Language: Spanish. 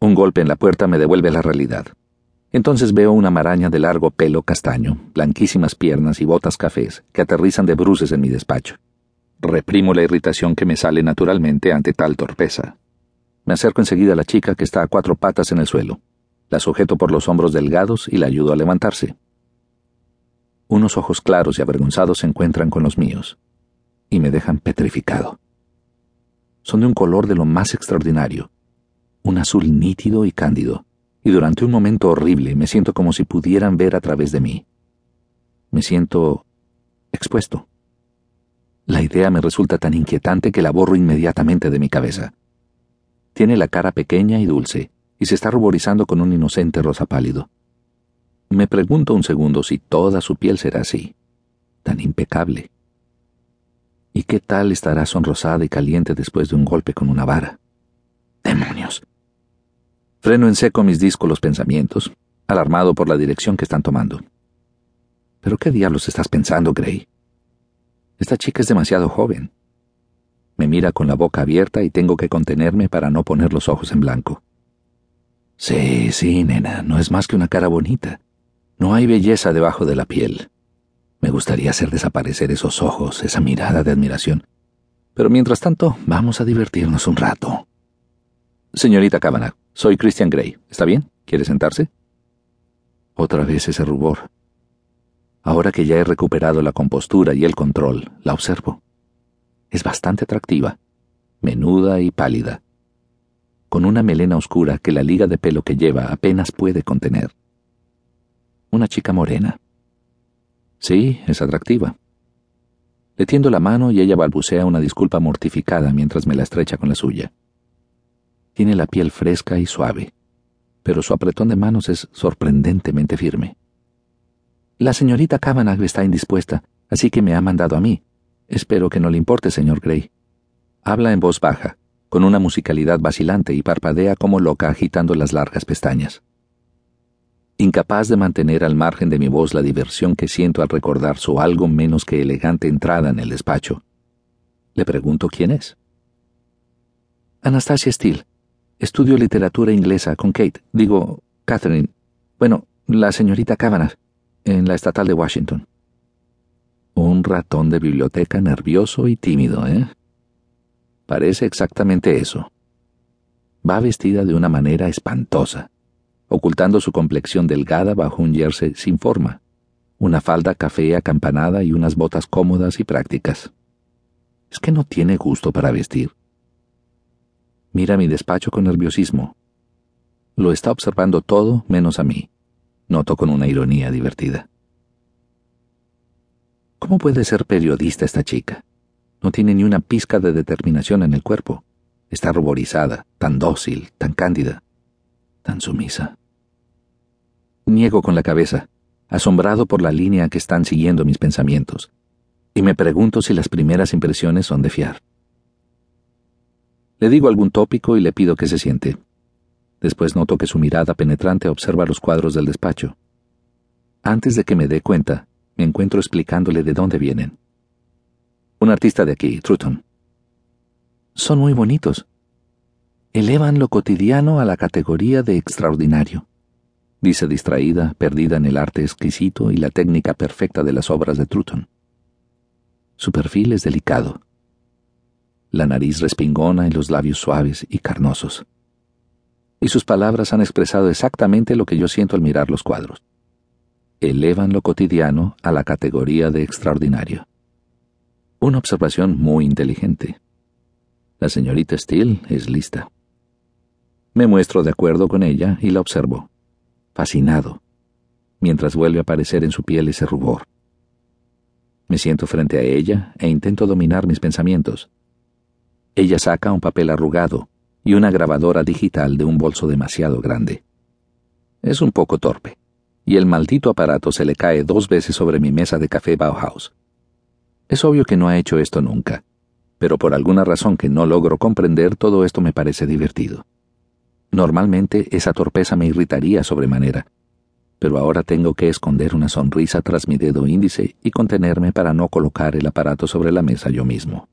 Un golpe en la puerta me devuelve la realidad. Entonces veo una maraña de largo pelo castaño, blanquísimas piernas y botas cafés que aterrizan de bruces en mi despacho. Reprimo la irritación que me sale naturalmente ante tal torpeza. Me acerco enseguida a la chica que está a cuatro patas en el suelo. La sujeto por los hombros delgados y la ayudo a levantarse. Unos ojos claros y avergonzados se encuentran con los míos y me dejan petrificado. Son de un color de lo más extraordinario, un azul nítido y cándido, y durante un momento horrible me siento como si pudieran ver a través de mí. Me siento expuesto. La idea me resulta tan inquietante que la borro inmediatamente de mi cabeza. Tiene la cara pequeña y dulce, y se está ruborizando con un inocente rosa pálido. Me pregunto un segundo si toda su piel será así, tan impecable. ¿Y qué tal estará sonrosada y caliente después de un golpe con una vara? ¡Demonios! Freno en seco mis díscolos pensamientos, alarmado por la dirección que están tomando. ¿Pero qué diablos estás pensando, Gray? Esta chica es demasiado joven. Me mira con la boca abierta y tengo que contenerme para no poner los ojos en blanco. Sí, sí, nena, no es más que una cara bonita. No hay belleza debajo de la piel. Me gustaría hacer desaparecer esos ojos, esa mirada de admiración. Pero mientras tanto, vamos a divertirnos un rato. Señorita Kavanagh, soy Christian Gray. ¿Está bien? ¿Quiere sentarse? Otra vez ese rubor. Ahora que ya he recuperado la compostura y el control, la observo. Es bastante atractiva, menuda y pálida, con una melena oscura que la liga de pelo que lleva apenas puede contener. Una chica morena, Sí, es atractiva. Le tiendo la mano y ella balbucea una disculpa mortificada mientras me la estrecha con la suya. Tiene la piel fresca y suave, pero su apretón de manos es sorprendentemente firme. La señorita Kavanagh está indispuesta, así que me ha mandado a mí. Espero que no le importe, señor Gray. Habla en voz baja, con una musicalidad vacilante y parpadea como loca agitando las largas pestañas incapaz de mantener al margen de mi voz la diversión que siento al recordar su algo menos que elegante entrada en el despacho. Le pregunto quién es. Anastasia Steele. Estudio literatura inglesa con Kate, digo, Catherine. Bueno, la señorita Kavanagh, en la estatal de Washington. Un ratón de biblioteca nervioso y tímido, ¿eh? Parece exactamente eso. Va vestida de una manera espantosa ocultando su complexión delgada bajo un jersey sin forma, una falda café acampanada y unas botas cómodas y prácticas. Es que no tiene gusto para vestir. Mira mi despacho con nerviosismo. Lo está observando todo menos a mí, noto con una ironía divertida. ¿Cómo puede ser periodista esta chica? No tiene ni una pizca de determinación en el cuerpo. Está ruborizada, tan dócil, tan cándida tan sumisa. Niego con la cabeza, asombrado por la línea que están siguiendo mis pensamientos, y me pregunto si las primeras impresiones son de fiar. Le digo algún tópico y le pido que se siente. Después noto que su mirada penetrante observa los cuadros del despacho. Antes de que me dé cuenta, me encuentro explicándole de dónde vienen. Un artista de aquí, Truton. Son muy bonitos, elevan lo cotidiano a la categoría de extraordinario, dice distraída, perdida en el arte exquisito y la técnica perfecta de las obras de Truton. Su perfil es delicado, la nariz respingona y los labios suaves y carnosos. Y sus palabras han expresado exactamente lo que yo siento al mirar los cuadros. Elevan lo cotidiano a la categoría de extraordinario. Una observación muy inteligente. La señorita Steele es lista. Me muestro de acuerdo con ella y la observo, fascinado, mientras vuelve a aparecer en su piel ese rubor. Me siento frente a ella e intento dominar mis pensamientos. Ella saca un papel arrugado y una grabadora digital de un bolso demasiado grande. Es un poco torpe, y el maldito aparato se le cae dos veces sobre mi mesa de café Bauhaus. Es obvio que no ha hecho esto nunca, pero por alguna razón que no logro comprender todo esto me parece divertido. Normalmente esa torpeza me irritaría sobremanera, pero ahora tengo que esconder una sonrisa tras mi dedo índice y contenerme para no colocar el aparato sobre la mesa yo mismo.